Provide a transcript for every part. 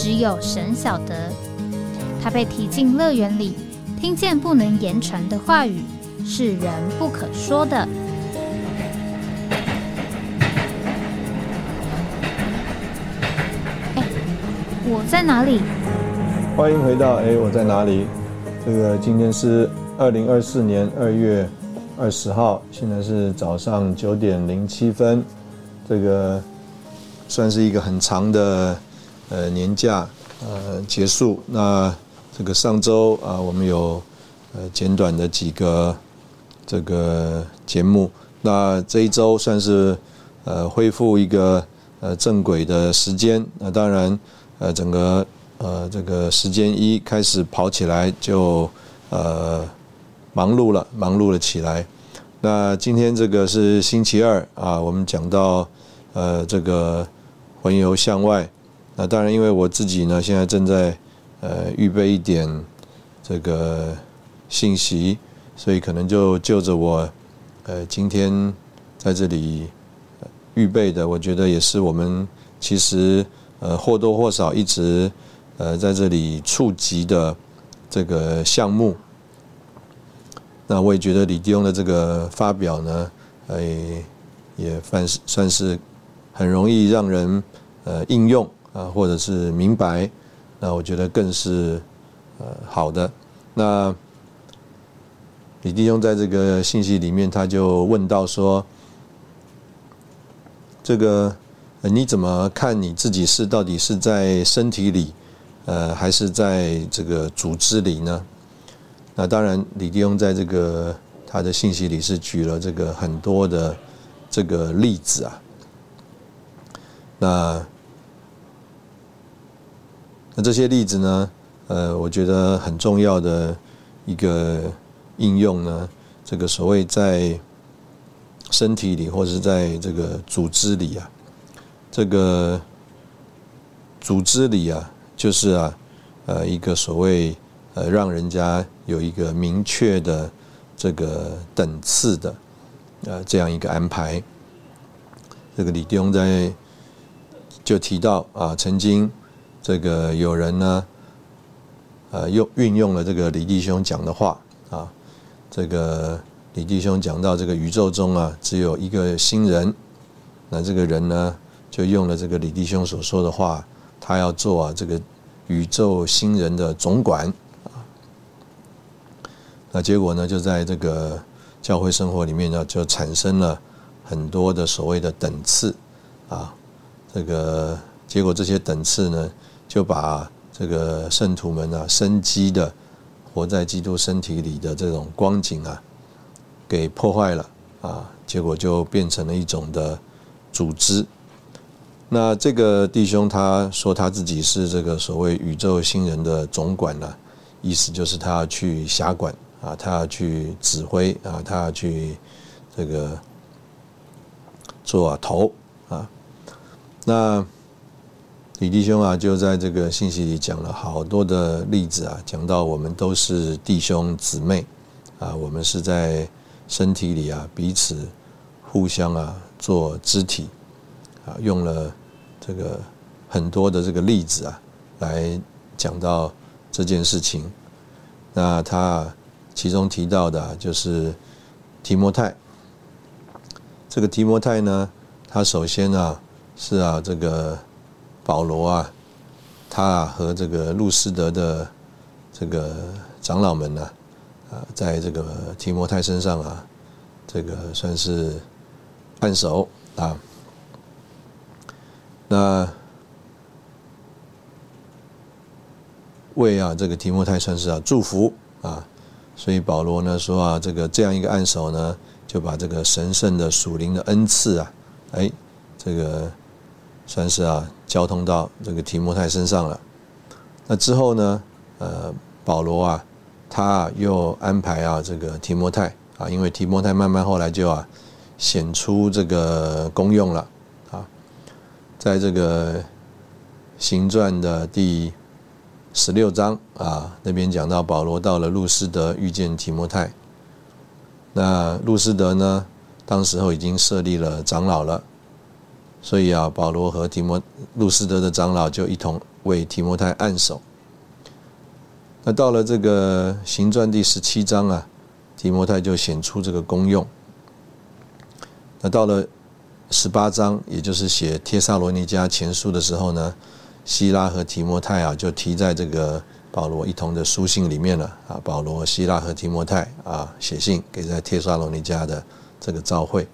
只有神晓得，他被提进乐园里，听见不能言传的话语，是人不可说的。哎，我在哪里？欢迎回到哎，我在哪里？这个今天是二零二四年二月二十号，现在是早上九点零七分。这个算是一个很长的。呃，年假呃结束，那这个上周啊，我们有呃简短的几个这个节目，那这一周算是呃恢复一个呃正轨的时间，那当然呃整个呃这个时间一开始跑起来就呃忙碌了，忙碌了起来。那今天这个是星期二啊，我们讲到呃这个环游向外。那当然，因为我自己呢，现在正在呃预备一点这个信息，所以可能就就着我呃今天在这里预备的，我觉得也是我们其实呃或多或少一直呃在这里触及的这个项目。那我也觉得李弟兄的这个发表呢，呃也算是算是很容易让人呃应用。啊，或者是明白，那我觉得更是呃好的。那李弟兄在这个信息里面，他就问到说：“这个你怎么看你自己是到底是在身体里，呃，还是在这个组织里呢？”那当然，李弟兄在这个他的信息里是举了这个很多的这个例子啊。那那这些例子呢？呃，我觉得很重要的一个应用呢，这个所谓在身体里或者是在这个组织里啊，这个组织里啊，就是啊，呃，一个所谓呃，让人家有一个明确的这个等次的呃这样一个安排。这个李弟兄在就提到啊，曾经。这个有人呢，呃，用运用了这个李弟兄讲的话啊，这个李弟兄讲到这个宇宙中啊，只有一个新人，那这个人呢，就用了这个李弟兄所说的话，他要做啊这个宇宙新人的总管啊，那结果呢，就在这个教会生活里面呢，就产生了很多的所谓的等次啊，这个结果这些等次呢。就把这个圣徒们啊，生机的活在基督身体里的这种光景啊，给破坏了啊，结果就变成了一种的组织。那这个弟兄他说他自己是这个所谓宇宙新人的总管呢，意思就是他要去辖管啊，他要去指挥啊，他要去这个做头啊，那。李弟兄啊，就在这个信息里讲了好多的例子啊，讲到我们都是弟兄姊妹啊，我们是在身体里啊，彼此互相啊做肢体啊，用了这个很多的这个例子啊，来讲到这件事情。那他其中提到的就是提摩太，这个提摩太呢，他首先啊是啊这个。保罗啊，他啊和这个路斯德的这个长老们呢，啊，在这个提摩太身上啊，这个算是按手啊。那为啊这个提摩太算是啊祝福啊，所以保罗呢说啊，这个这样一个按手呢，就把这个神圣的属灵的恩赐啊，哎，这个算是啊。交通到这个提摩太身上了，那之后呢，呃，保罗啊，他又安排啊这个提摩太啊，因为提摩太慢慢后来就啊显出这个功用了啊，在这个行传的第十六章啊那边讲到保罗到了路斯德遇见提摩太，那路斯德呢，当时候已经设立了长老了。所以啊，保罗和提摩路斯德的长老就一同为提摩太按手。那到了这个行传第十七章啊，提摩太就显出这个功用。那到了十八章，也就是写帖萨罗尼迦前书的时候呢，希拉和提摩太啊就提在这个保罗一同的书信里面了啊。保罗、希拉和提摩太啊写信给在帖萨罗尼迦的这个教会。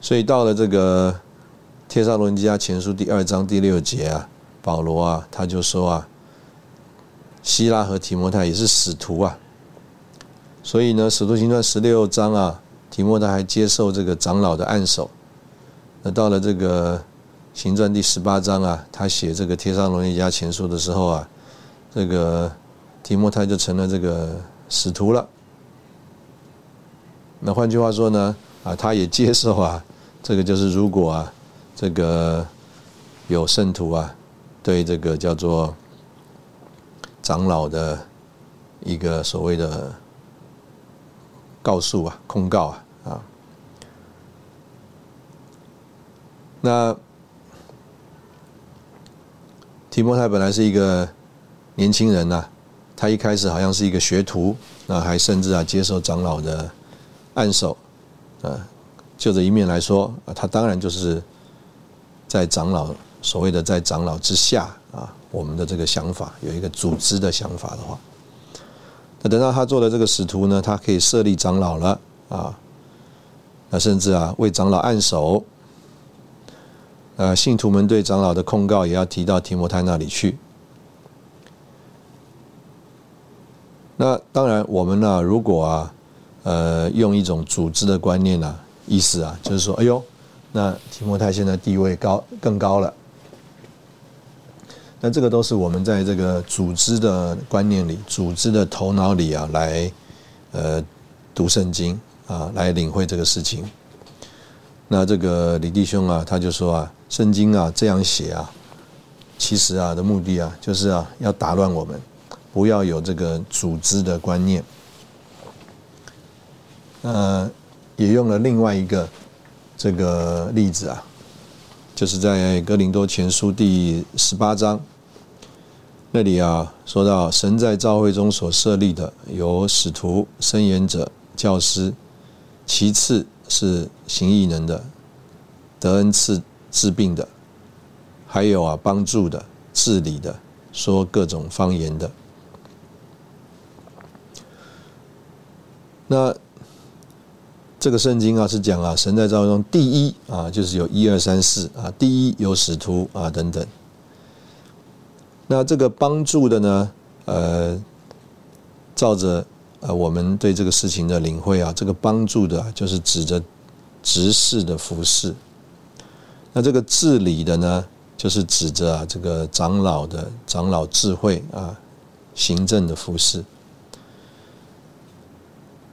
所以到了这个《帖撒罗尼迦前书》第二章第六节啊，保罗啊，他就说啊，希拉和提摩太也是使徒啊。所以呢，《使徒行传》十六章啊，提摩太还接受这个长老的按手。那到了这个《行传》第十八章啊，他写这个《帖撒罗尼迦前书》的时候啊，这个提摩太就成了这个使徒了。那换句话说呢，啊，他也接受啊。这个就是如果啊，这个有圣徒啊，对这个叫做长老的一个所谓的告诉啊、控告啊啊，那提摩太本来是一个年轻人呐，他一开始好像是一个学徒，那还甚至啊接受长老的按手啊。就这一面来说，啊，他当然就是在长老所谓的在长老之下啊，我们的这个想法有一个组织的想法的话，那等到他做了这个使徒呢，他可以设立长老了啊，那甚至啊为长老按手，呃，信徒们对长老的控告也要提到提摩太那里去。那当然，我们呢，如果啊，呃，用一种组织的观念呢。意思啊，就是说，哎呦，那提摩太现在地位高更高了。那这个都是我们在这个组织的观念里、组织的头脑里啊，来呃读圣经啊，来领会这个事情。那这个李弟兄啊，他就说啊，圣经啊这样写啊，其实啊的目的啊，就是啊要打乱我们，不要有这个组织的观念。呃。也用了另外一个这个例子啊，就是在哥林多前书第十八章那里啊，说到神在教会中所设立的有使徒、申言者、教师，其次是行异能的、得恩赐治病的，还有啊帮助的、治理的、说各种方言的。那。这个圣经啊是讲啊，神在造中第一啊，就是有一二三四啊，第一有使徒啊等等。那这个帮助的呢，呃，照着呃我们对这个事情的领会啊，这个帮助的就是指着执事的服饰。那这个治理的呢，就是指着啊这个长老的长老智慧啊，行政的服饰。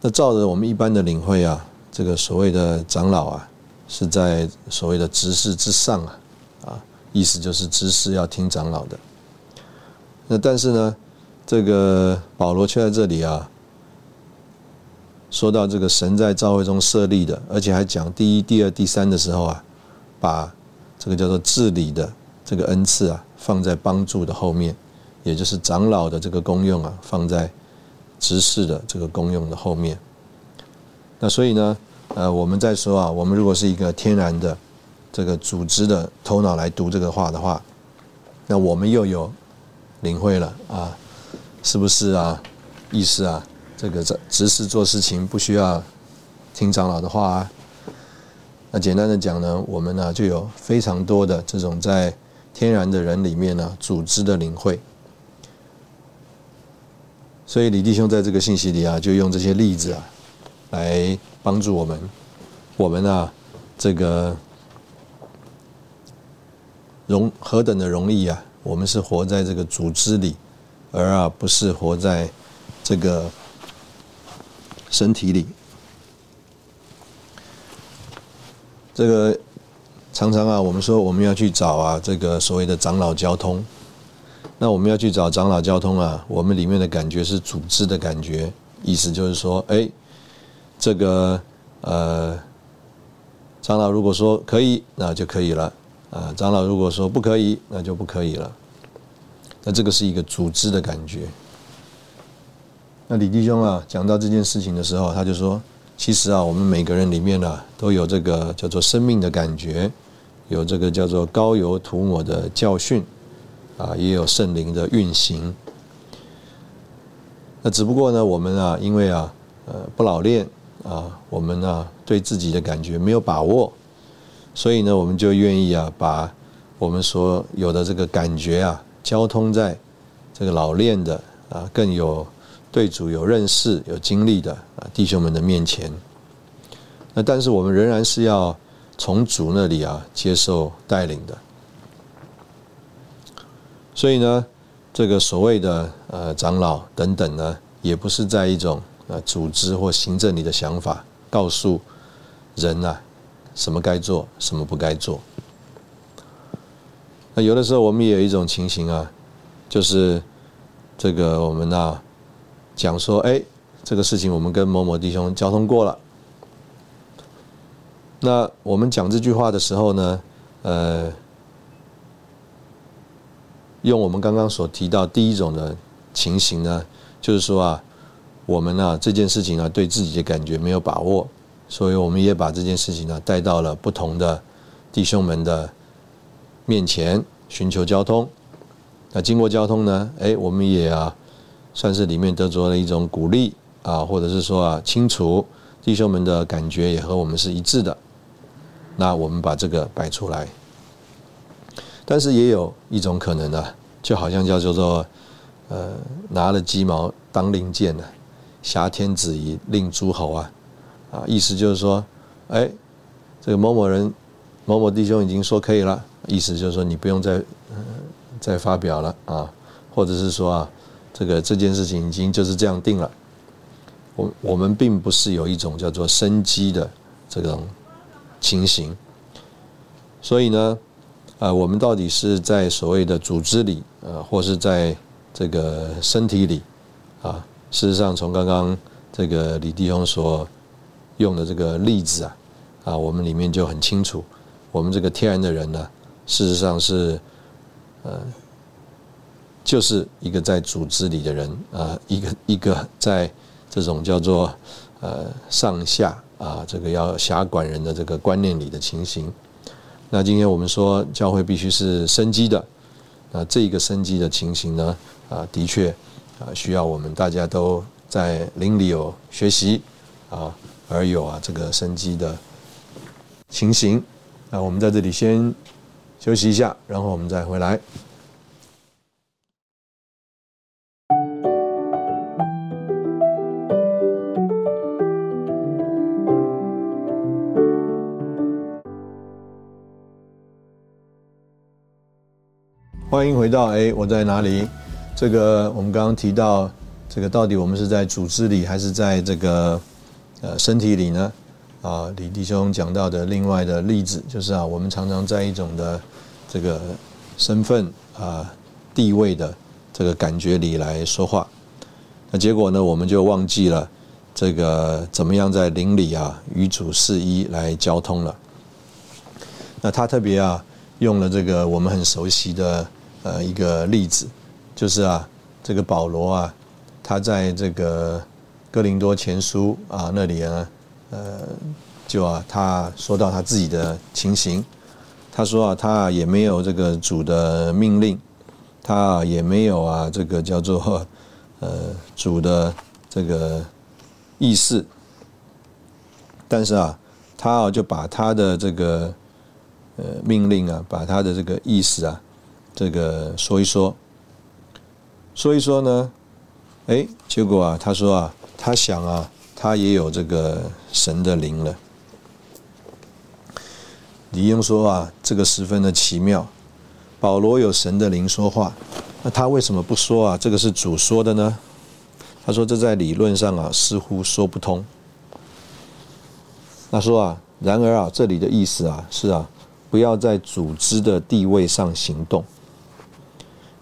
那照着我们一般的领会啊。这个所谓的长老啊，是在所谓的执事之上啊，啊，意思就是执事要听长老的。那但是呢，这个保罗却在这里啊，说到这个神在教会中设立的，而且还讲第一、第二、第三的时候啊，把这个叫做治理的这个恩赐啊，放在帮助的后面，也就是长老的这个功用啊，放在执事的这个功用的后面。那所以呢？呃，我们在说啊，我们如果是一个天然的这个组织的头脑来读这个话的话，那我们又有领会了啊，是不是啊？意思啊，这个执执事做事情不需要听长老的话啊。那简单的讲呢，我们呢就有非常多的这种在天然的人里面呢，组织的领会。所以李弟兄在这个信息里啊，就用这些例子啊。来帮助我们，我们啊，这个容何等的容易啊！我们是活在这个组织里，而啊不是活在这个身体里。这个常常啊，我们说我们要去找啊这个所谓的长老交通，那我们要去找长老交通啊，我们里面的感觉是组织的感觉，意思就是说，哎，这个呃。长老如果说可以，那就可以了啊。长老如果说不可以，那就不可以了。那这个是一个组织的感觉。那李弟兄啊，讲到这件事情的时候，他就说：其实啊，我们每个人里面呢，都有这个叫做生命的感觉，有这个叫做高油涂抹的教训啊，也有圣灵的运行。那只不过呢，我们啊，因为啊，呃，不老练。啊，我们呢对自己的感觉没有把握，所以呢，我们就愿意啊，把我们所有的这个感觉啊，交通在这个老练的啊，更有对主有认识、有经历的啊弟兄们的面前。那但是我们仍然是要从主那里啊接受带领的。所以呢，这个所谓的呃长老等等呢，也不是在一种。啊，组织或行政你的想法，告诉人啊，什么该做，什么不该做。那有的时候我们也有一种情形啊，就是这个我们呐讲说，哎，这个事情我们跟某某弟兄交通过了。那我们讲这句话的时候呢，呃，用我们刚刚所提到第一种的情形呢，就是说啊。我们呢这件事情呢对自己的感觉没有把握，所以我们也把这件事情呢带到了不同的弟兄们的面前寻求交通。那经过交通呢，哎，我们也啊算是里面得着了一种鼓励啊，或者是说啊清楚弟兄们的感觉也和我们是一致的。那我们把这个摆出来，但是也有一种可能呢，就好像叫做呃拿了鸡毛当令箭呢。挟天子以令诸侯啊，啊，意思就是说，哎，这个某某人、某某弟兄已经说可以了，意思就是说你不用再再发表了啊，或者是说啊，这个这件事情已经就是这样定了。我我们并不是有一种叫做生机的这种情形，所以呢，啊，我们到底是在所谓的组织里，呃，或是在这个身体里，啊？事实上，从刚刚这个李弟兄所用的这个例子啊，啊，我们里面就很清楚，我们这个天然的人呢，事实上是，呃，就是一个在组织里的人啊，一个一个在这种叫做呃上下啊，这个要辖管人的这个观念里的情形。那今天我们说教会必须是生机的，那这个生机的情形呢，啊，的确。啊，需要我们大家都在邻里有学习啊，而有啊这个生机的情形。那我们在这里先休息一下，然后我们再回来。欢迎回到哎，我在哪里？这个我们刚刚提到，这个到底我们是在组织里还是在这个呃身体里呢？啊，李弟兄讲到的另外的例子就是啊，我们常常在一种的这个身份啊地位的这个感觉里来说话，那结果呢，我们就忘记了这个怎么样在邻里啊与主事一来交通了。那他特别啊用了这个我们很熟悉的呃一个例子。就是啊，这个保罗啊，他在这个哥林多前书啊那里啊，呃，就啊，他说到他自己的情形，他说啊，他也没有这个主的命令，他也没有啊这个叫做呃主的这个意思，但是啊，他啊就把他的这个呃命令啊，把他的这个意思啊，这个说一说。所以说呢，哎，结果啊，他说啊，他想啊，他也有这个神的灵了。李英说啊，这个十分的奇妙。保罗有神的灵说话，那他为什么不说啊？这个是主说的呢？他说这在理论上啊似乎说不通。他说啊，然而啊，这里的意思啊是啊，不要在组织的地位上行动，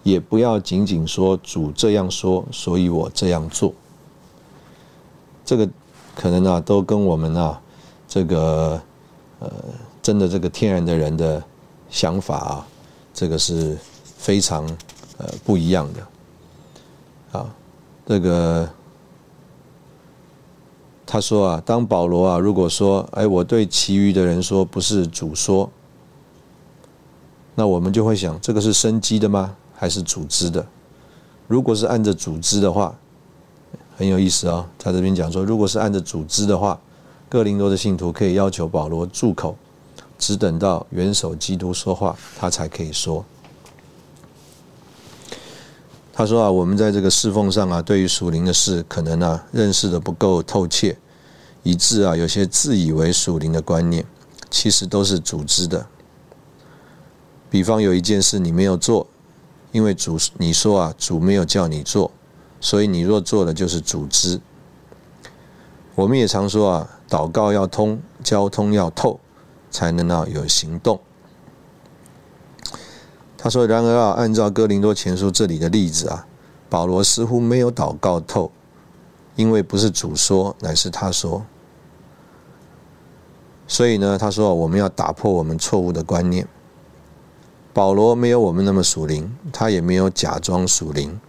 也不要仅仅说主这样说，所以我这样做。这个可能啊，都跟我们啊，这个呃，真的这个天然的人的想法啊，这个是非常呃不一样的啊。这个他说啊，当保罗啊，如果说哎，我对其余的人说不是主说，那我们就会想，这个是生机的吗？还是组织的？如果是按着组织的话。很有意思啊，他这边讲说，如果是按着组织的话，哥林多的信徒可以要求保罗住口，只等到元首基督说话，他才可以说。他说啊，我们在这个侍奉上啊，对于属灵的事，可能啊认识的不够透彻，以致啊有些自以为属灵的观念，其实都是组织的。比方有一件事你没有做，因为主你说啊，主没有叫你做。所以你若做的就是组织。我们也常说啊，祷告要通，交通要透，才能啊有行动。他说：“然而啊，按照哥林多前书这里的例子啊，保罗似乎没有祷告透，因为不是主说，乃是他说。所以呢，他说我们要打破我们错误的观念。保罗没有我们那么属灵，他也没有假装属灵。”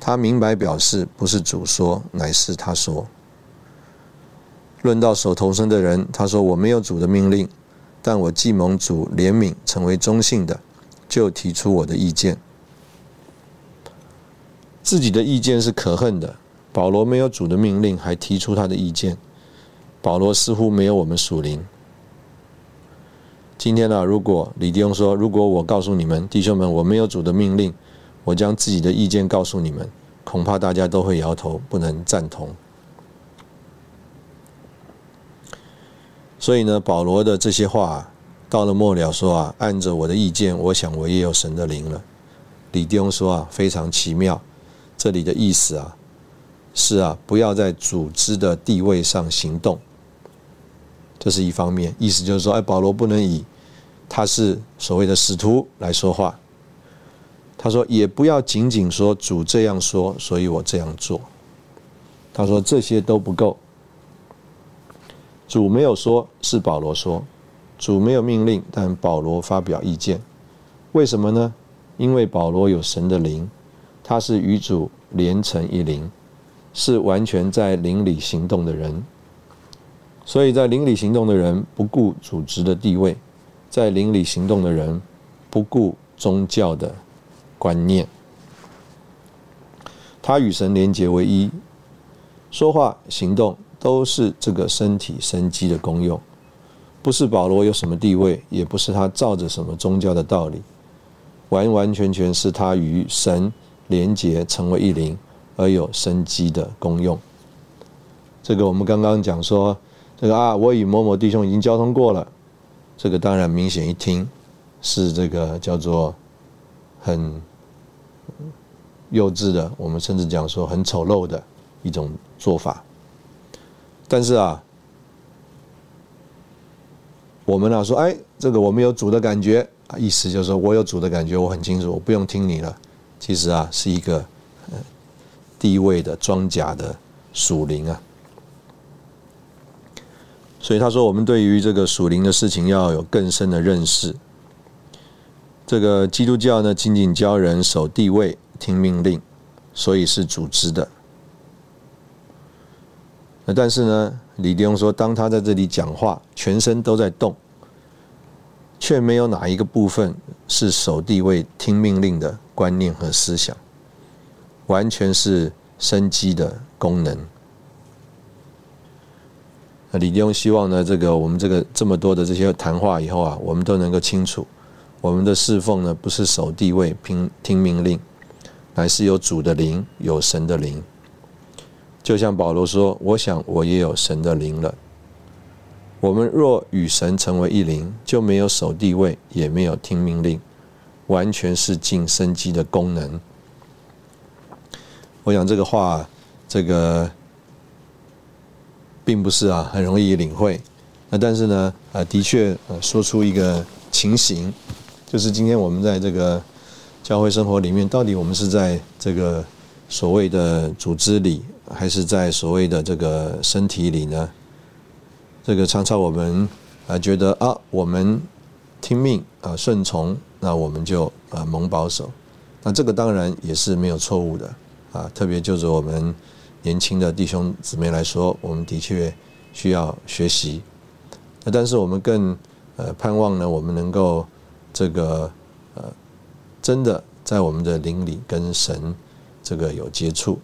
他明白表示，不是主说，乃是他说。论到手头生的人，他说：“我没有主的命令，但我既蒙主怜悯，成为中性的，就提出我的意见。自己的意见是可恨的。保罗没有主的命令，还提出他的意见。保罗似乎没有我们属灵。今天呢，如果李弟兄说，如果我告诉你们弟兄们，我没有主的命令。”我将自己的意见告诉你们，恐怕大家都会摇头，不能赞同。所以呢，保罗的这些话到了末了说啊，按着我的意见，我想我也有神的灵了。李弟兄说啊，非常奇妙，这里的意思啊，是啊，不要在组织的地位上行动，这是一方面，意思就是说，哎，保罗不能以他是所谓的使徒来说话。他说：“也不要仅仅说主这样说，所以我这样做。”他说：“这些都不够。主没有说，是保罗说；主没有命令，但保罗发表意见。为什么呢？因为保罗有神的灵，他是与主连成一灵，是完全在灵里行动的人。所以在灵里行动的人不顾组织的地位，在灵里行动的人不顾宗教的。”观念，他与神连结为一，说话、行动都是这个身体生机的功用，不是保罗有什么地位，也不是他照着什么宗教的道理，完完全全是他与神连结成为一灵而有生机的功用。这个我们刚刚讲说，这个啊，我与某某弟兄已经交通过了，这个当然明显一听是这个叫做很。幼稚的，我们甚至讲说很丑陋的一种做法。但是啊，我们啊说，哎，这个我们有主的感觉啊，意思就是说我有主的感觉，我很清楚，我不用听你了。其实啊，是一个低位的装甲的属灵啊。所以他说，我们对于这个属灵的事情要有更深的认识。这个基督教呢，仅仅教人守地位。听命令，所以是组织的。那但是呢，李弟兄说，当他在这里讲话，全身都在动，却没有哪一个部分是守地位、听命令的观念和思想，完全是生机的功能。李弟兄希望呢，这个我们这个这么多的这些谈话以后啊，我们都能够清楚，我们的侍奉呢，不是守地位、听听命令。乃是有主的灵，有神的灵。就像保罗说：“我想我也有神的灵了。”我们若与神成为一灵，就没有守地位，也没有听命令，完全是尽生机的功能。我想这个话，这个并不是啊很容易领会。那但是呢，啊，的确呃说出一个情形，就是今天我们在这个教会生活里面，到底我们是在这个所谓的组织里，还是在所谓的这个身体里呢？这个常常我们啊觉得啊，我们听命啊顺从，那我们就啊蒙保守。那这个当然也是没有错误的。啊，特别就是我们年轻的弟兄姊妹来说，我们的确需要学习。那但是我们更呃盼望呢，我们能够这个呃真的在我们的灵里跟神这个有接触。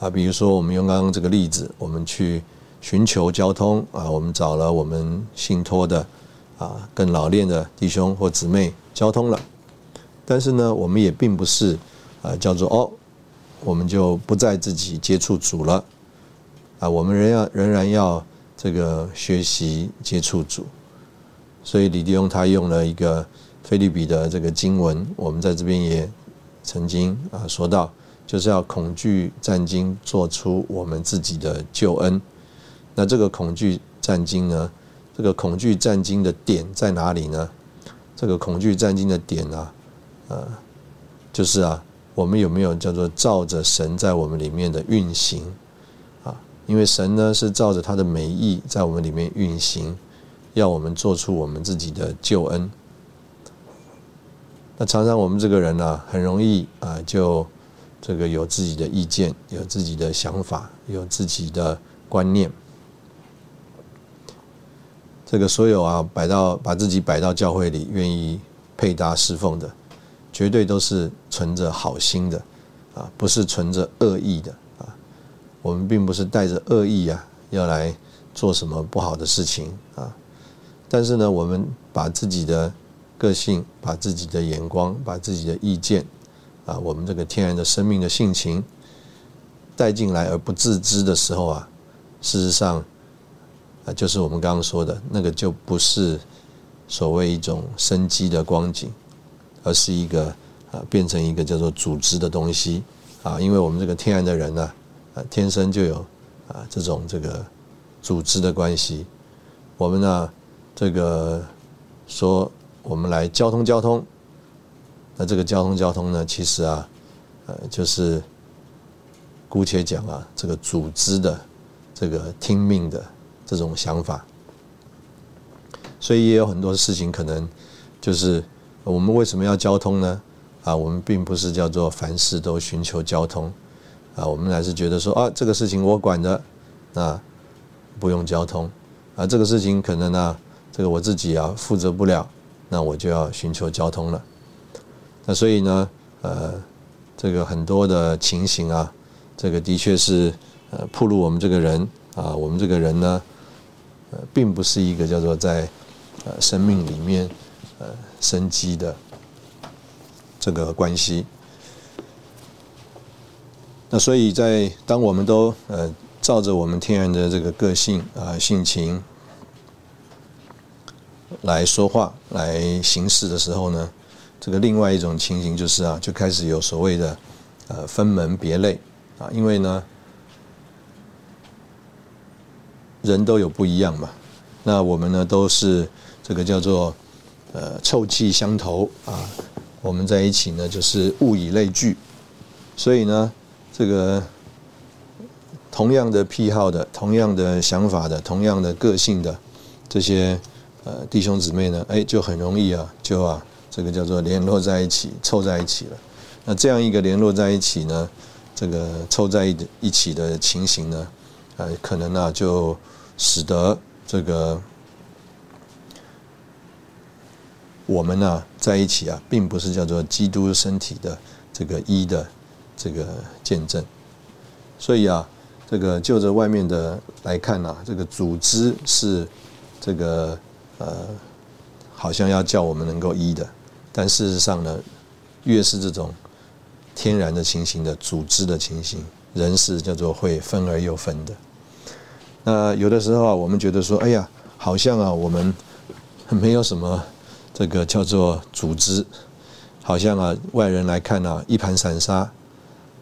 啊，比如说我们用刚刚这个例子，我们去寻求交通啊，我们找了我们信托的啊更老练的弟兄或姊妹交通了，但是呢，我们也并不是。啊，叫做哦，我们就不再自己接触主了，啊，我们仍要仍然要这个学习接触主，所以李弟兄他用了一个菲律比的这个经文，我们在这边也曾经啊说到，就是要恐惧战经做出我们自己的救恩。那这个恐惧战经呢，这个恐惧战经的点在哪里呢？这个恐惧战经的点啊，呃，就是啊。我们有没有叫做照着神在我们里面的运行啊？因为神呢是照着他的美意在我们里面运行，要我们做出我们自己的救恩。那常常我们这个人呢，很容易啊，就这个有自己的意见，有自己的想法，有自己的观念。这个所有啊，摆到把自己摆到教会里，愿意配搭侍奉的。绝对都是存着好心的，啊，不是存着恶意的啊。我们并不是带着恶意啊，要来做什么不好的事情啊。但是呢，我们把自己的个性、把自己的眼光、把自己的意见啊，我们这个天然的生命的性情带进来而不自知的时候啊，事实上啊，就是我们刚刚说的那个，就不是所谓一种生机的光景。而是一个啊，变成一个叫做组织的东西啊，因为我们这个天然的人呢，啊，天生就有啊这种这个组织的关系。我们呢，这个说我们来交通交通，那这个交通交通呢，其实啊，呃，就是姑且讲啊，这个组织的这个听命的这种想法，所以也有很多事情可能就是。我们为什么要交通呢？啊，我们并不是叫做凡事都寻求交通，啊，我们还是觉得说啊，这个事情我管的，那不用交通，啊，这个事情可能呢，这个我自己啊负责不了，那我就要寻求交通了。那所以呢，呃，这个很多的情形啊，这个的确是呃，暴露我们这个人啊，我们这个人呢，呃，并不是一个叫做在呃生命里面。呃，生机的这个关系。那所以在当我们都呃照着我们天然的这个个性啊性情来说话来行事的时候呢，这个另外一种情形就是啊，就开始有所谓的呃分门别类啊，因为呢人都有不一样嘛，那我们呢都是这个叫做。呃，臭气相投啊，我们在一起呢，就是物以类聚，所以呢，这个同样的癖好的、同样的想法的、同样的个性的这些呃弟兄姊妹呢，哎，就很容易啊，就啊，这个叫做联络在一起，凑在一起了。那这样一个联络在一起呢，这个凑在一一起的情形呢，呃，可能呢，就使得这个。我们呢在一起啊，并不是叫做基督身体的这个一的这个见证，所以啊，这个就着外面的来看呢，这个组织是这个呃，好像要叫我们能够一的，但事实上呢，越是这种天然的情形的组织的情形，人是叫做会分而又分的。那有的时候啊，我们觉得说，哎呀，好像啊，我们没有什么。这个叫做组织，好像啊外人来看啊一盘散沙，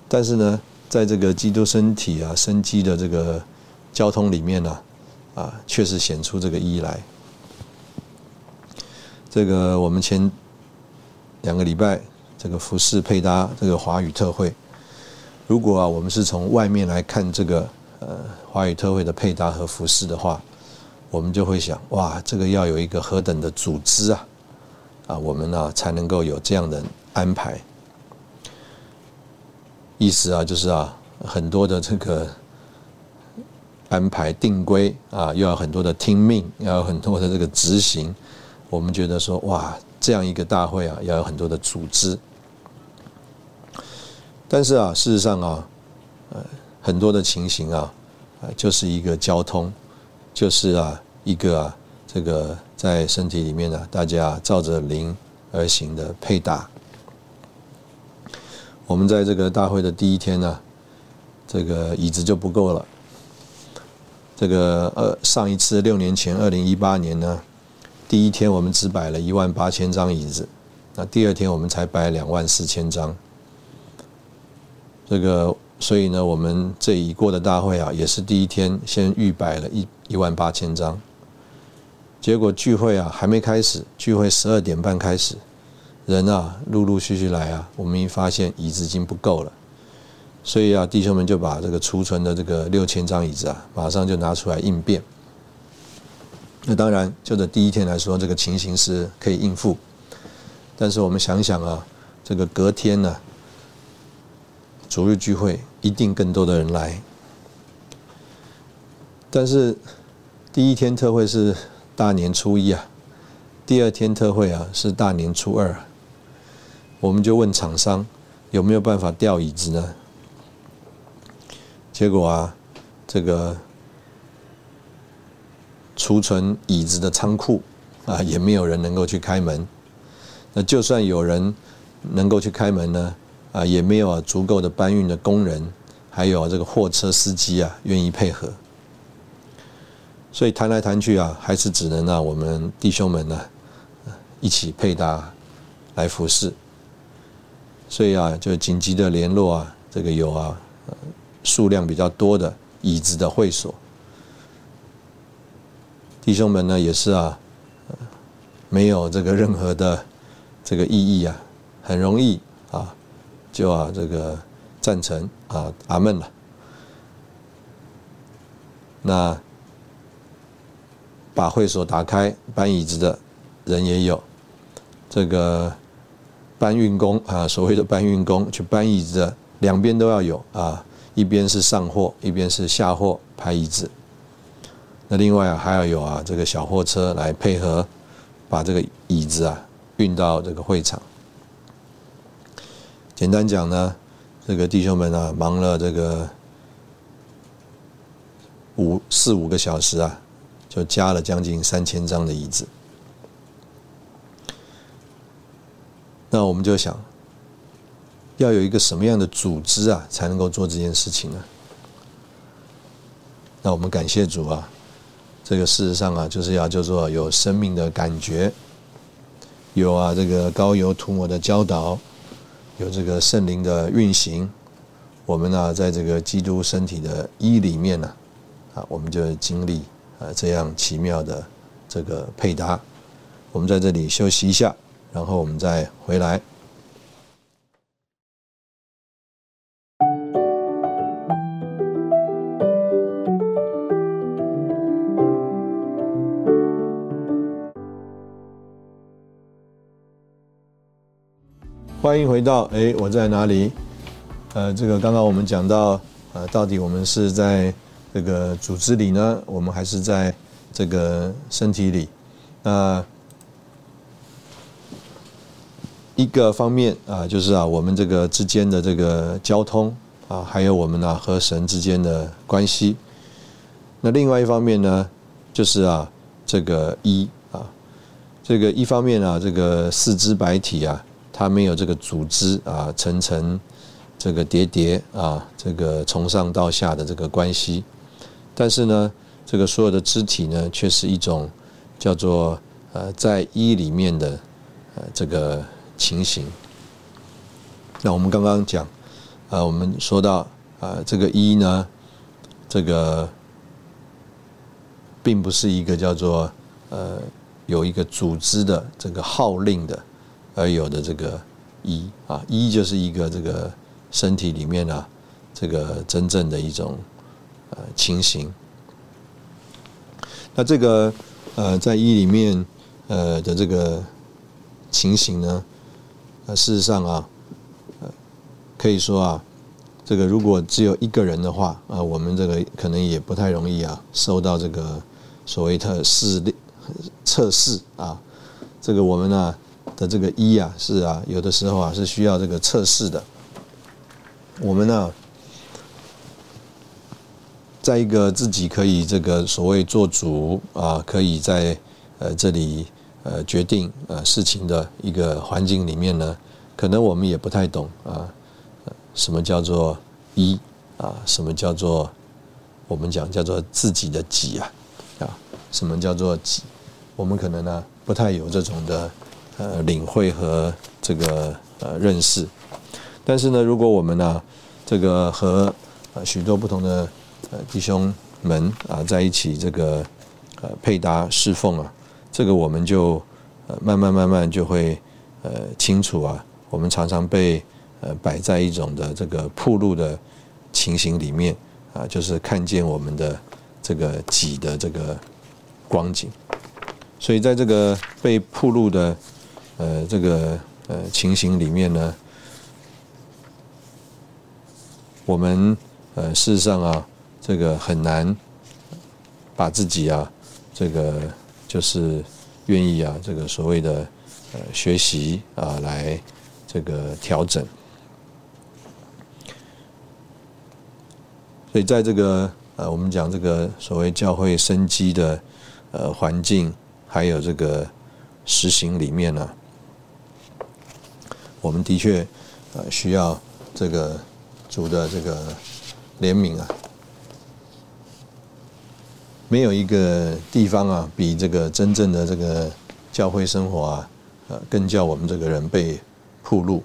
但是呢，在这个基督身体啊生机的这个交通里面呢，啊确实显出这个意义来。这个我们前两个礼拜这个服饰配搭这个华语特会，如果啊我们是从外面来看这个呃华语特会的配搭和服饰的话，我们就会想哇，这个要有一个何等的组织啊啊，我们呢才能够有这样的安排。意思啊就是啊很多的这个安排定规啊，又要很多的听命，要有很多的这个执行。我们觉得说哇，这样一个大会啊，要有很多的组织。但是啊，事实上啊，呃，很多的情形啊，呃，就是一个交通，就是啊，一个啊，这个在身体里面呢，大家照着灵而行的配搭。我们在这个大会的第一天呢，这个椅子就不够了。这个呃，上一次六年前，二零一八年呢。第一天我们只摆了一万八千张椅子，那第二天我们才摆两万四千张。这个，所以呢，我们这一过的大会啊，也是第一天先预摆了一一万八千张。结果聚会啊还没开始，聚会十二点半开始，人啊陆陆续续来啊，我们一发现椅子已经不够了，所以啊弟兄们就把这个储存的这个六千张椅子啊，马上就拿出来应变。那当然，就这第一天来说，这个情形是可以应付。但是我们想想啊，这个隔天呢，主日聚会一定更多的人来。但是第一天特会是大年初一啊，第二天特会啊是大年初二。啊我们就问厂商有没有办法调椅子呢？结果啊，这个。储存椅子的仓库啊，也没有人能够去开门。那就算有人能够去开门呢，啊，也没有足够的搬运的工人，还有这个货车司机啊，愿意配合。所以谈来谈去啊，还是只能让我们弟兄们呢一起配搭来服侍。所以啊，就紧急的联络啊，这个有啊数量比较多的椅子的会所。弟兄们呢，也是啊，没有这个任何的这个意义啊，很容易啊，就啊这个赞成啊阿门了。那把会所打开搬椅子的人也有，这个搬运工啊，所谓的搬运工去搬椅子的，两边都要有啊，一边是上货，一边是下货排椅子。那另外啊，还要有啊，这个小货车来配合，把这个椅子啊运到这个会场。简单讲呢，这个弟兄们啊，忙了这个五四五个小时啊，就加了将近三千张的椅子。那我们就想，要有一个什么样的组织啊，才能够做这件事情呢？那我们感谢主啊。这个事实上啊，就是要叫做有生命的感觉，有啊这个高油涂抹的教导，有这个圣灵的运行，我们呢在这个基督身体的一里面呢，啊，我们就经历啊这样奇妙的这个配搭。我们在这里休息一下，然后我们再回来。欢迎回到哎，我在哪里？呃，这个刚刚我们讲到，呃，到底我们是在这个组织里呢，我们还是在这个身体里？那一个方面啊，就是啊，我们这个之间的这个交通啊，还有我们呢和神之间的关系。那另外一方面呢，就是啊，这个一啊，这个一方面啊，这个四肢百体啊。它没有这个组织啊，层层这个叠叠啊，这个从上到下的这个关系，但是呢，这个所有的肢体呢，却是一种叫做呃在一里面的呃这个情形。那我们刚刚讲，呃，我们说到啊，这个一呢，这个并不是一个叫做呃有一个组织的这个号令的而有的这个一啊，一就是一个这个身体里面啊，这个真正的一种情形。那这个呃，在一里面呃的这个情形呢，呃，事实上啊，呃，可以说啊，这个如果只有一个人的话，啊，我们这个可能也不太容易啊，受到这个所谓的试炼测试啊，这个我们呢的这个一啊，是啊，有的时候啊是需要这个测试的，我们呢。在一个自己可以这个所谓做主啊，可以在呃这里呃决定呃事情的一个环境里面呢，可能我们也不太懂啊，什么叫做一啊，什么叫做我们讲叫做自己的己啊啊，什么叫做己，我们可能呢不太有这种的呃领会和这个呃认识，但是呢，如果我们呢这个和许多不同的呃，弟兄们啊，在一起这个呃配搭侍奉啊，这个我们就呃慢慢慢慢就会呃清楚啊，我们常常被呃摆在一种的这个铺路的情形里面啊，就是看见我们的这个己的这个光景，所以在这个被铺路的呃这个呃情形里面呢，我们呃事实上啊。这个很难把自己啊，这个就是愿意啊，这个所谓的呃学习啊，来这个调整。所以在这个呃，我们讲这个所谓教会生机的呃环境，还有这个实行里面呢，我们的确呃需要这个主的这个怜悯啊。没有一个地方啊，比这个真正的这个教会生活啊，呃，更叫我们这个人被铺路。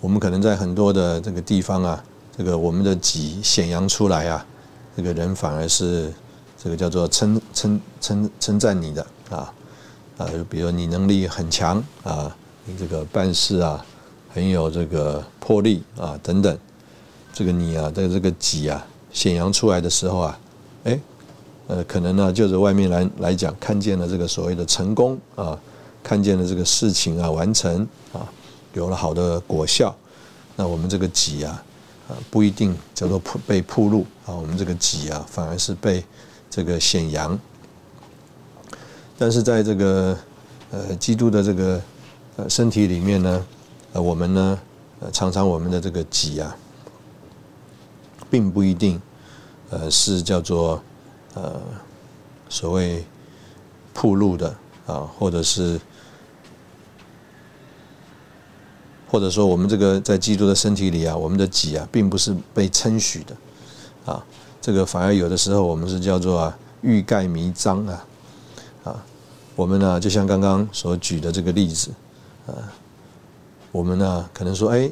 我们可能在很多的这个地方啊，这个我们的己显扬出来啊，这个人反而是这个叫做称称称称赞你的啊啊，就比如你能力很强啊，你这个办事啊很有这个魄力啊等等，这个你啊的这个己啊。显扬出来的时候啊，哎，呃，可能呢，就是外面来来讲，看见了这个所谓的成功啊，看见了这个事情啊完成啊，有了好的果效，那我们这个己啊，啊，不一定叫做铺被铺路啊，我们这个己啊，反而是被这个显扬。但是在这个呃基督的这个呃身体里面呢，呃，我们呢，呃，常常我们的这个己啊。并不一定，呃，是叫做呃所谓铺路的啊，或者是或者说我们这个在基督的身体里啊，我们的己啊，并不是被称许的啊，这个反而有的时候我们是叫做啊欲盖弥彰啊啊，我们呢就像刚刚所举的这个例子啊，我们呢可能说哎，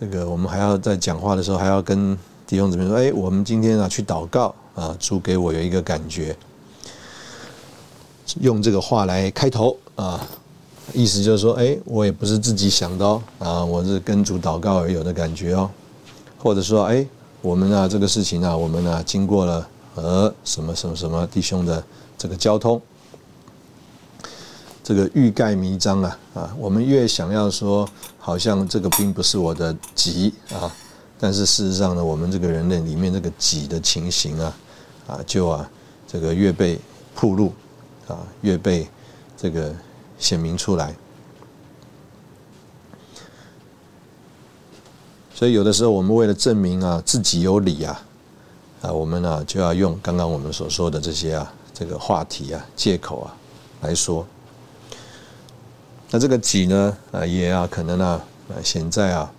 这个我们还要在讲话的时候还要跟。弟兄姊妹说：“哎，我们今天啊去祷告啊，主给我有一个感觉，用这个话来开头啊，意思就是说，哎，我也不是自己想的哦，啊，我是跟主祷告而有的感觉哦，或者说，哎，我们啊这个事情啊，我们啊经过了和什么什么什么弟兄的这个交通，这个欲盖弥彰啊，啊，我们越想要说，好像这个并不是我的急啊。”但是事实上呢，我们这个人类里面这个己的情形啊，啊，就啊，这个越被铺露，啊，越被这个显明出来。所以有的时候，我们为了证明啊自己有理啊，啊，我们呢就要用刚刚我们所说的这些啊这个话题啊借口啊来说。那这个己呢，啊，也啊可能啊，啊现在啊。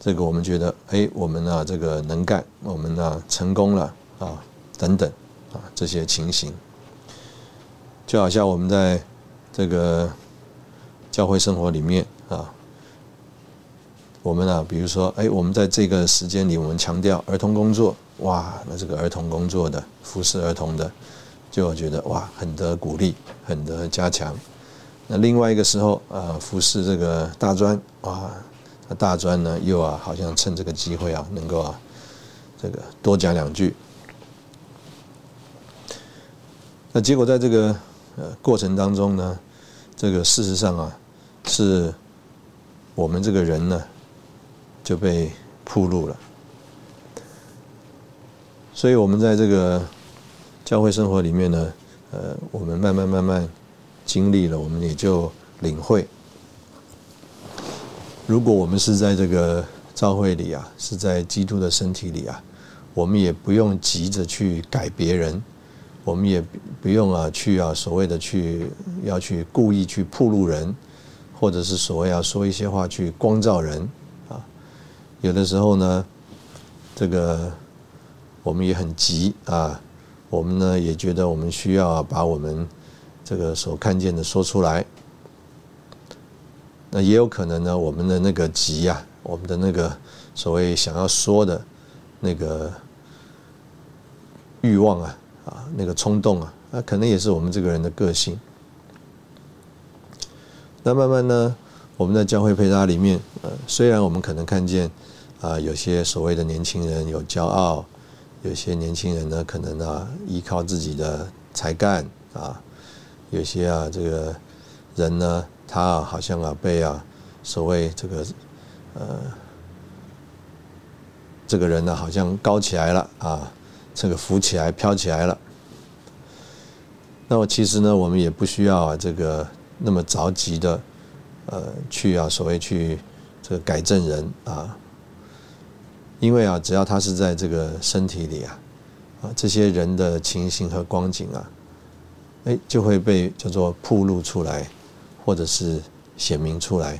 这个我们觉得，哎，我们啊，这个能干，我们啊成功了啊，等等，啊这些情形，就好像我们在这个教会生活里面啊，我们啊，比如说，哎，我们在这个时间里，我们强调儿童工作，哇，那这个儿童工作的服侍儿童的，就觉得哇，很得鼓励，很得加强。那另外一个时候，呃，服侍这个大专，哇，那大专呢，又啊，好像趁这个机会啊，能够啊，这个多讲两句。那结果在这个呃过程当中呢，这个事实上啊，是我们这个人呢就被铺路了。所以我们在这个教会生活里面呢，呃，我们慢慢慢慢。经历了，我们也就领会。如果我们是在这个教会里啊，是在基督的身体里啊，我们也不用急着去改别人，我们也不用啊去啊所谓的去要去故意去铺路人，或者是所谓要说一些话去光照人啊。有的时候呢，这个我们也很急啊，我们呢也觉得我们需要把我们。这个所看见的说出来，那也有可能呢。我们的那个急呀，我们的那个所谓想要说的那个欲望啊，啊，那个冲动啊，那可能也是我们这个人的个性。那慢慢呢，我们在教会配搭里面，呃，虽然我们可能看见啊，有些所谓的年轻人有骄傲，有些年轻人呢，可能啊，依靠自己的才干啊。有些啊，这个人呢，他，好像啊，被啊，所谓这个呃，这个人呢，好像高起来了啊，这个浮起来、飘起来了。那么其实呢，我们也不需要啊，这个那么着急的呃，去啊，所谓去这个改正人啊，因为啊，只要他是在这个身体里啊，啊，这些人的情形和光景啊。哎，就会被叫做铺露出来，或者是显明出来。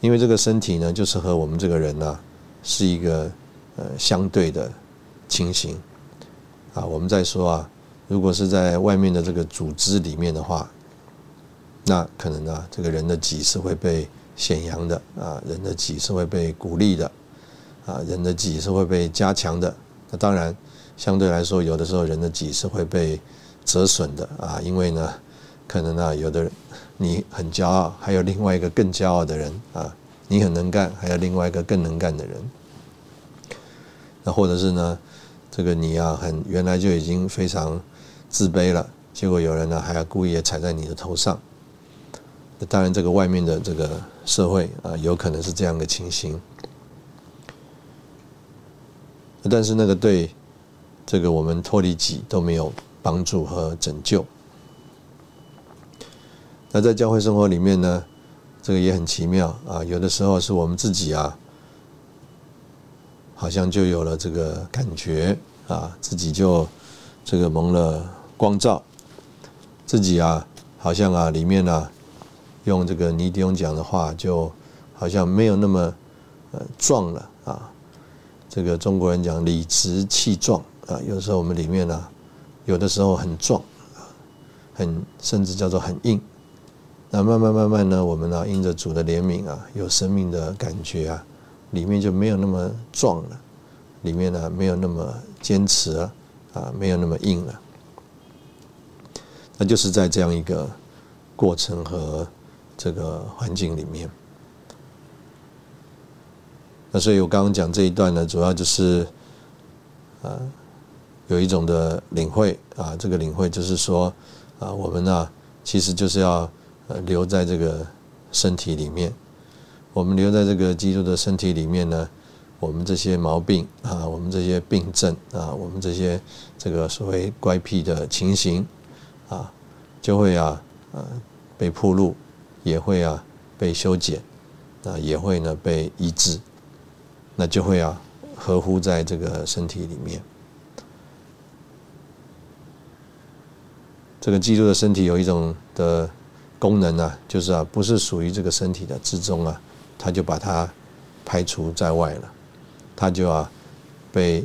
因为这个身体呢，就是和我们这个人呢，是一个呃相对的情形。啊，我们在说啊，如果是在外面的这个组织里面的话，那可能啊，这个人的己是会被显扬的啊，人的己是会被鼓励的啊，人的己是会被加强的。那当然，相对来说，有的时候人的己是会被。折损的啊，因为呢，可能啊，有的人你很骄傲，还有另外一个更骄傲的人啊，你很能干，还有另外一个更能干的人。那或者是呢，这个你啊，很原来就已经非常自卑了，结果有人呢还要故意踩在你的头上。那当然，这个外面的这个社会啊，有可能是这样的情形。但是那个对这个我们脱离己都没有。帮助和拯救。那在教会生活里面呢，这个也很奇妙啊。有的时候是我们自己啊，好像就有了这个感觉啊，自己就这个蒙了光照，自己啊，好像啊，里面呢，用这个尼迪翁讲的话，就好像没有那么呃壮了啊。这个中国人讲理直气壮啊，有时候我们里面呢。有的时候很壮，很甚至叫做很硬。那慢慢慢慢呢，我们呢因着主的怜悯啊，有生命的感觉啊，里面就没有那么壮了，里面呢没有那么坚持了啊，没有那么硬了。那就是在这样一个过程和这个环境里面。那所以我刚刚讲这一段呢，主要就是啊。有一种的领会啊，这个领会就是说，啊，我们呢，其实就是要留在这个身体里面，我们留在这个基督的身体里面呢，我们这些毛病啊，我们这些病症啊，我们这些这个所谓怪癖的情形啊，就会啊呃被铺路，也会啊被修剪，啊也会呢被医治，那就会啊合乎在这个身体里面。这个基督的身体有一种的功能啊，就是啊，不是属于这个身体的之中啊，他就把它排除在外了，他就啊被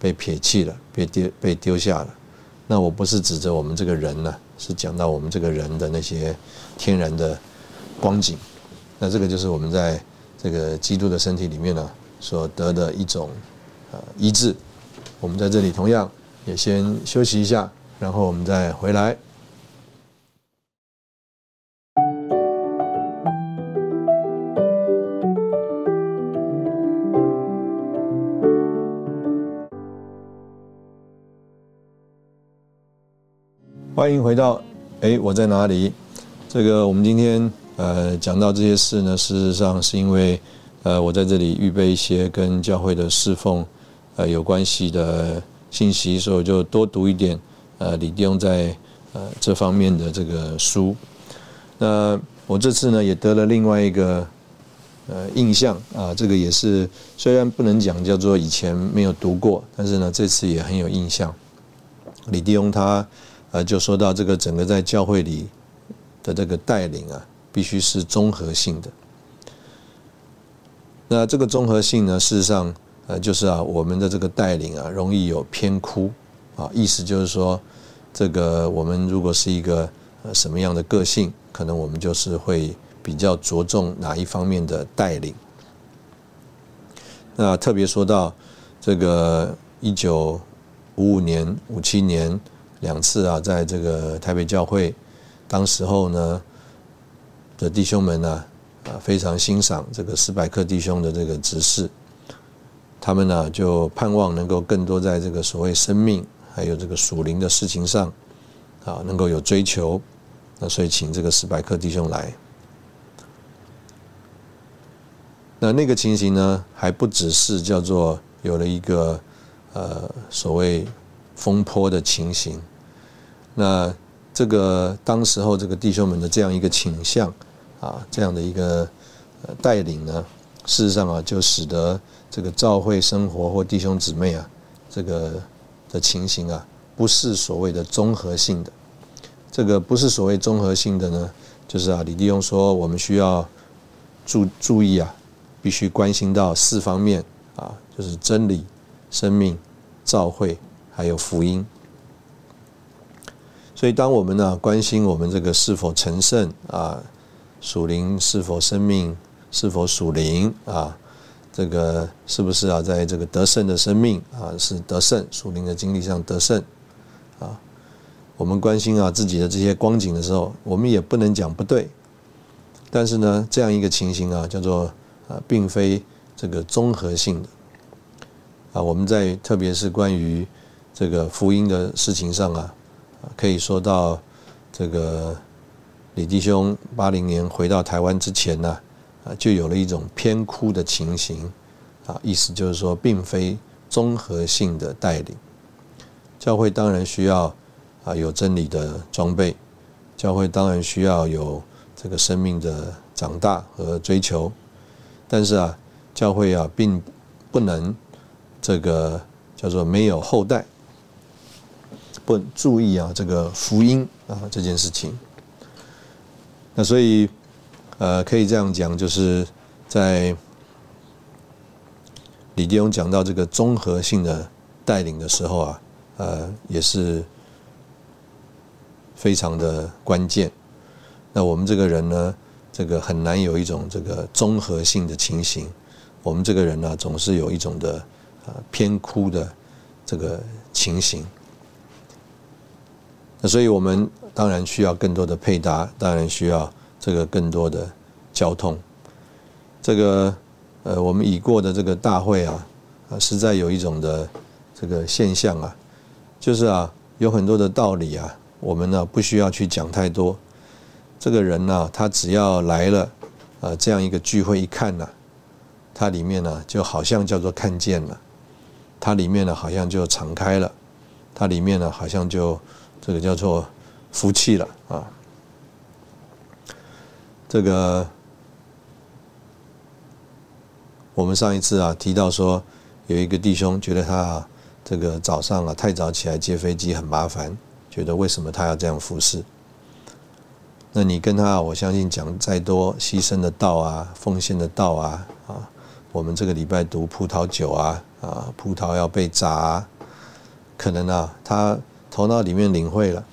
被撇弃了，被丢被丢下了。那我不是指着我们这个人呢，是讲到我们这个人的那些天然的光景。那这个就是我们在这个基督的身体里面呢所得的一种呃医治。我们在这里同样也先休息一下，然后我们再回来。欢迎回到，哎，我在哪里？这个我们今天呃讲到这些事呢，事实上是因为呃我在这里预备一些跟教会的侍奉呃有关系的信息，所以我就多读一点呃李弟兄在呃这方面的这个书。那我这次呢也得了另外一个呃印象啊，这个也是虽然不能讲叫做以前没有读过，但是呢这次也很有印象。李弟兄他。呃，就说到这个整个在教会里的这个带领啊，必须是综合性的。那这个综合性呢，事实上，呃，就是啊，我们的这个带领啊，容易有偏枯啊，意思就是说，这个我们如果是一个呃什么样的个性，可能我们就是会比较着重哪一方面的带领。那特别说到这个一九五五年、五七年。两次啊，在这个台北教会，当时候呢的弟兄们呢，啊非常欣赏这个史百克弟兄的这个执事，他们呢就盼望能够更多在这个所谓生命还有这个属灵的事情上，啊能够有追求，那所以请这个史百克弟兄来。那那个情形呢，还不只是叫做有了一个呃所谓。风波的情形，那这个当时候这个弟兄们的这样一个倾向啊，这样的一个带领呢，事实上啊，就使得这个教会生活或弟兄姊妹啊，这个的情形啊，不是所谓的综合性的。这个不是所谓综合性的呢，就是啊，李弟兄说，我们需要注注意啊，必须关心到四方面啊，就是真理、生命、教会。还有福音，所以当我们呢关心我们这个是否成圣啊，属灵是否生命是否属灵啊，这个是不是啊在这个得胜的生命啊是得胜属灵的经历上得胜啊，我们关心啊自己的这些光景的时候，我们也不能讲不对，但是呢这样一个情形啊叫做啊并非这个综合性的啊，我们在特别是关于。这个福音的事情上啊，可以说到这个李弟兄八零年回到台湾之前呢，啊，就有了一种偏枯的情形，啊，意思就是说，并非综合性的带领。教会当然需要啊有真理的装备，教会当然需要有这个生命的长大和追求，但是啊，教会啊并不能这个叫做没有后代。不注意啊，这个福音啊这件事情，那所以呃可以这样讲，就是在李弟兄讲到这个综合性的带领的时候啊，呃也是非常的关键。那我们这个人呢，这个很难有一种这个综合性的情形。我们这个人呢，总是有一种的呃偏枯的这个情形。那所以我们当然需要更多的配搭，当然需要这个更多的交通。这个呃，我们已过的这个大会啊，实在有一种的这个现象啊，就是啊，有很多的道理啊，我们呢不需要去讲太多。这个人呢，他只要来了，啊，这样一个聚会一看呢，它里面呢就好像叫做看见了，它里面呢好像就敞开了，它里面呢好像就。这个叫做福气了啊！这个我们上一次啊提到说，有一个弟兄觉得他啊这个早上啊太早起来接飞机很麻烦，觉得为什么他要这样服侍？那你跟他，我相信讲再多牺牲的道啊、奉献的道啊啊，我们这个礼拜读葡萄酒啊啊，葡萄要被砸，可能啊，他头脑里面领会了，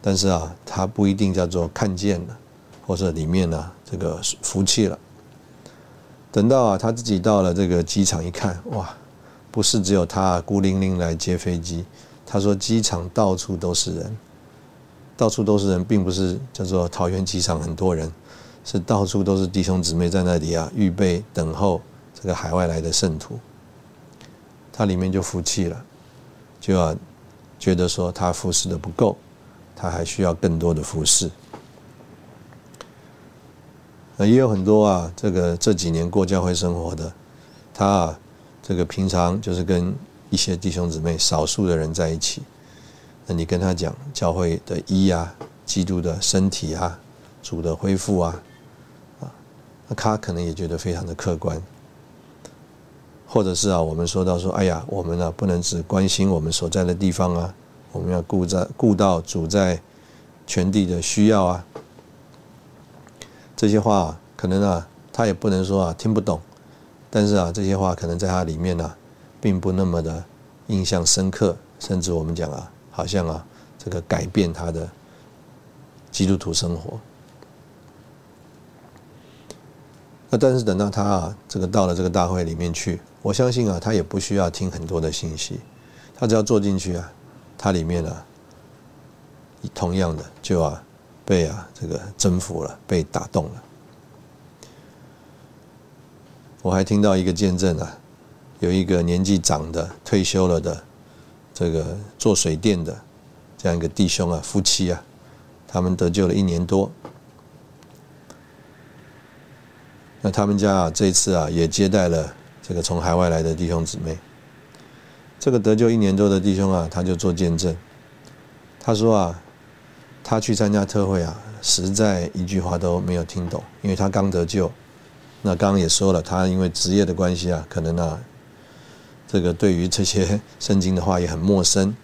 但是啊，他不一定叫做看见了，或者里面呢这个服气了。等到啊，他自己到了这个机场一看，哇，不是只有他孤零零来接飞机。他说，机场到处都是人，到处都是人，并不是叫做桃园机场很多人，是到处都是弟兄姊妹在那里啊，预备等候这个海外来的圣徒。他里面就服气了，就要觉得说他服侍的不够，他还需要更多的服侍。那也有很多啊，这个这几年过教会生活的，他啊，这个平常就是跟一些弟兄姊妹少数的人在一起，那你跟他讲教会的医啊，基督的身体啊，主的恢复啊，啊，那他可能也觉得非常的客观，或者是啊，我们说到说，哎呀，我们呢不能只关心我们所在的地方啊，我们要顾在顾到主在全地的需要啊。这些话可能啊，他也不能说啊听不懂，但是啊，这些话可能在他里面呢，并不那么的印象深刻，甚至我们讲啊，好像啊，这个改变他的基督徒生活。那但是等到他啊，这个到了这个大会里面去，我相信啊，他也不需要听很多的信息，他只要坐进去啊，他里面啊，同样的就啊。被啊，这个征服了，被打动了。我还听到一个见证啊，有一个年纪长的退休了的，这个做水电的这样一个弟兄啊，夫妻啊，他们得救了一年多。那他们家啊，这次啊，也接待了这个从海外来的弟兄姊妹。这个得救一年多的弟兄啊，他就做见证，他说啊。他去参加特会啊，实在一句话都没有听懂，因为他刚得救。那刚刚也说了，他因为职业的关系啊，可能啊，这个对于这些 圣经的话也很陌生。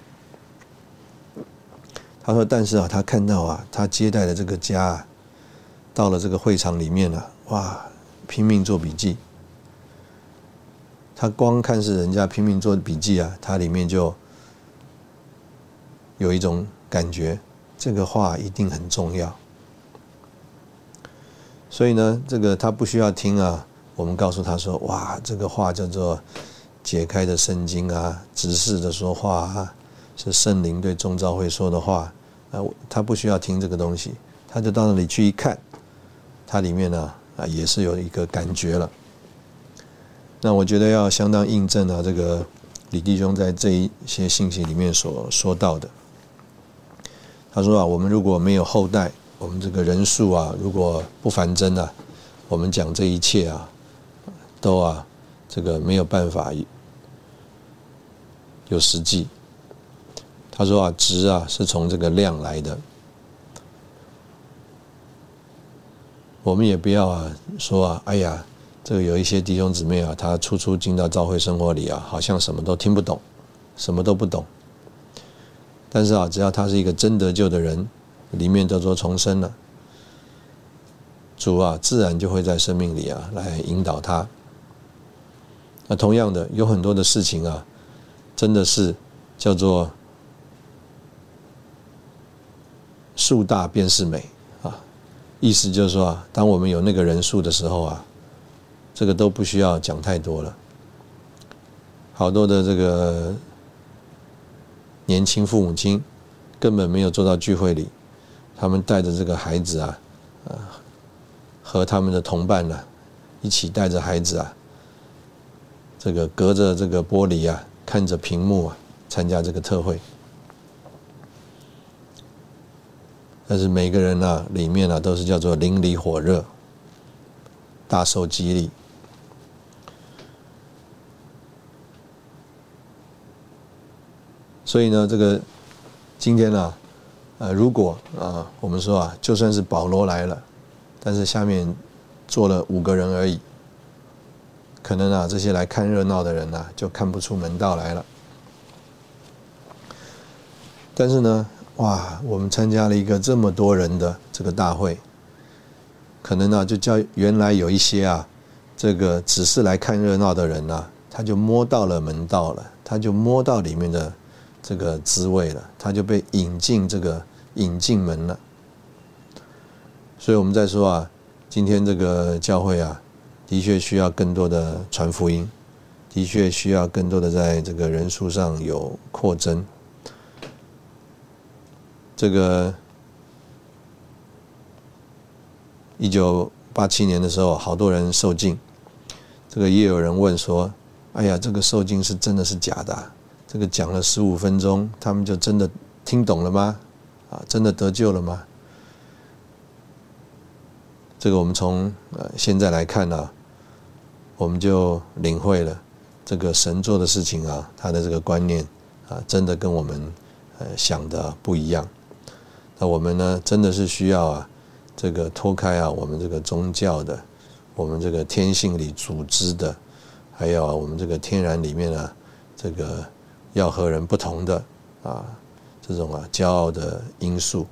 他说：“但是啊，他看到啊，他接待的这个家，啊，到了这个会场里面了，哇，拼命做笔记。他光看是人家拼命做的笔记啊，他里面就有一种感觉。”这个话一定很重要，所以呢，这个他不需要听啊。我们告诉他说：“哇，这个话叫做解开的圣经啊，直视的说话啊，是圣灵对众召会说的话啊。”他不需要听这个东西，他就到那里去一看，它里面呢啊也是有一个感觉了。那我觉得要相当印证啊，这个李弟兄在这一些信息里面所说到的。他说啊，我们如果没有后代，我们这个人数啊，如果不繁增啊，我们讲这一切啊，都啊，这个没有办法有实际。他说啊，值啊是从这个量来的。我们也不要啊说啊，哎呀，这个有一些弟兄姊妹啊，他初初进到教会生活里啊，好像什么都听不懂，什么都不懂。但是啊，只要他是一个真得救的人，里面叫做重生了，主啊，自然就会在生命里啊来引导他。那同样的，有很多的事情啊，真的是叫做树大便是美啊，意思就是说啊，当我们有那个人数的时候啊，这个都不需要讲太多了，好多的这个。年轻父母亲根本没有坐到聚会里，他们带着这个孩子啊，啊，和他们的同伴呢，一起带着孩子啊，这个隔着这个玻璃啊，看着屏幕啊，参加这个特会。但是每个人呢，里面呢，都是叫做淋漓火热，大受激励。所以呢，这个今天呢，呃，如果啊，我们说啊，就算是保罗来了，但是下面坐了五个人而已，可能啊，这些来看热闹的人呢，就看不出门道来了。但是呢，哇，我们参加了一个这么多人的这个大会，可能呢，就叫原来有一些啊，这个只是来看热闹的人呢，他就摸到了门道了，他就摸到里面的这个滋味了，他就被引进这个引进门了。所以我们在说啊，今天这个教会啊，的确需要更多的传福音，的确需要更多的在这个人数上有扩增。这个一九八七年的时候，好多人受尽，这个也有人问说。哎呀，这个受精是真的是假的？这个讲了十五分钟，他们就真的听懂了吗？啊，真的得救了吗？这个我们从呃现在来看呢，我们就领会了这个神做的事情啊，他的这个观念啊，真的跟我们呃想的不一样。那我们呢，真的是需要啊，这个脱开啊，我们这个宗教的，我们这个天性里组织的。还有我们这个天然里面呢，这个要和人不同的啊，这种啊骄傲的因素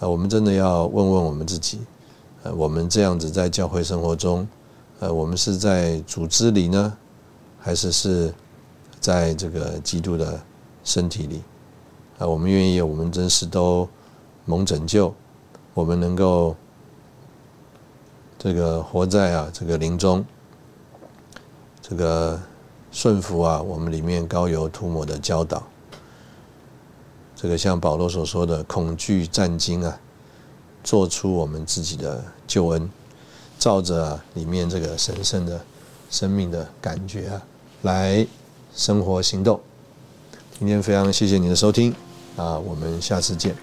啊，我们真的要问问我们自己，呃，我们这样子在教会生活中，呃，我们是在组织里呢，还是是在这个基督的身体里啊？我们愿意，我们真是都蒙拯救，我们能够这个活在啊这个灵中。这个顺服啊，我们里面高油涂抹的教导，这个像保罗所说的恐惧战惊啊，做出我们自己的救恩，照着里面这个神圣的生命的感觉啊，来生活行动。今天非常谢谢你的收听啊，我们下次见。